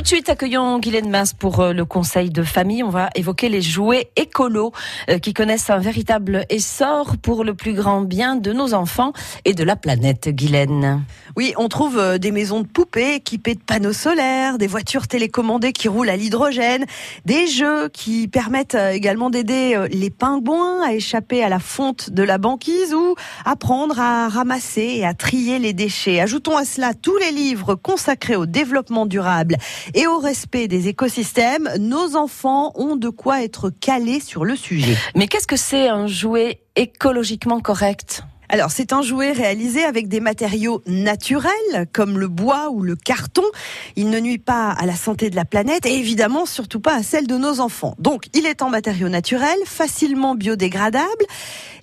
Tout de suite, accueillons Guylaine Mas pour euh, le conseil de famille. On va évoquer les jouets écolos euh, qui connaissent un véritable essor pour le plus grand bien de nos enfants et de la planète, Guylaine. Oui, on trouve euh, des maisons de poupées équipées de panneaux solaires, des voitures télécommandées qui roulent à l'hydrogène, des jeux qui permettent également d'aider les pingouins à échapper à la fonte de la banquise ou apprendre à ramasser et à trier les déchets. Ajoutons à cela tous les livres consacrés au développement durable et au respect des écosystèmes, nos enfants ont de quoi être calés sur le sujet. Mais qu'est-ce que c'est un jouet écologiquement correct? Alors, c'est un jouet réalisé avec des matériaux naturels, comme le bois ou le carton. Il ne nuit pas à la santé de la planète et évidemment surtout pas à celle de nos enfants. Donc, il est en matériaux naturels, facilement biodégradable.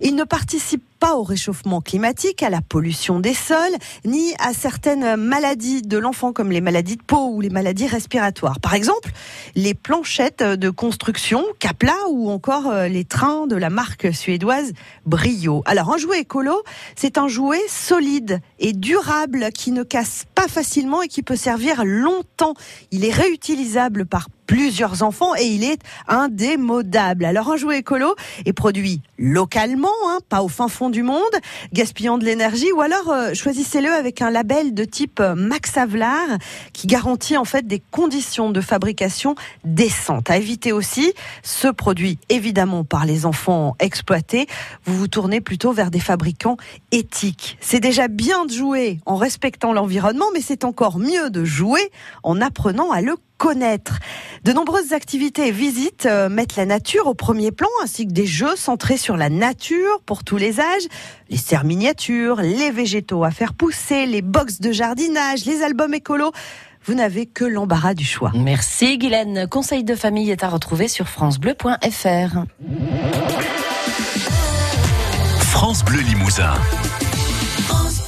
Il ne participe pas au réchauffement climatique, à la pollution des sols, ni à certaines maladies de l'enfant comme les maladies de peau ou les maladies respiratoires. Par exemple, les planchettes de construction Capla ou encore euh, les trains de la marque suédoise Brio. Alors un jouet écolo, c'est un jouet solide et durable qui ne casse pas facilement et qui peut servir longtemps. Il est réutilisable par plusieurs enfants et il est indémodable. Alors un jouet écolo est produit localement, hein, pas au fin fond du monde, gaspillant de l'énergie, ou alors euh, choisissez-le avec un label de type euh, Max Havelaar qui garantit en fait des conditions de fabrication décentes. À éviter aussi ce produit évidemment par les enfants exploités. Vous vous tournez plutôt vers des fabricants éthiques. C'est déjà bien de jouer en respectant l'environnement, mais c'est encore mieux de jouer en apprenant à le connaître. De nombreuses activités et visites euh, mettent la nature au premier plan, ainsi que des jeux centrés sur la nature pour tous les âges, les serres miniatures, les végétaux à faire pousser, les box de jardinage, les albums écolos. Vous n'avez que l'embarras du choix. Merci Guylaine. Conseil de famille est à retrouver sur francebleu.fr. France Bleu Limousin. France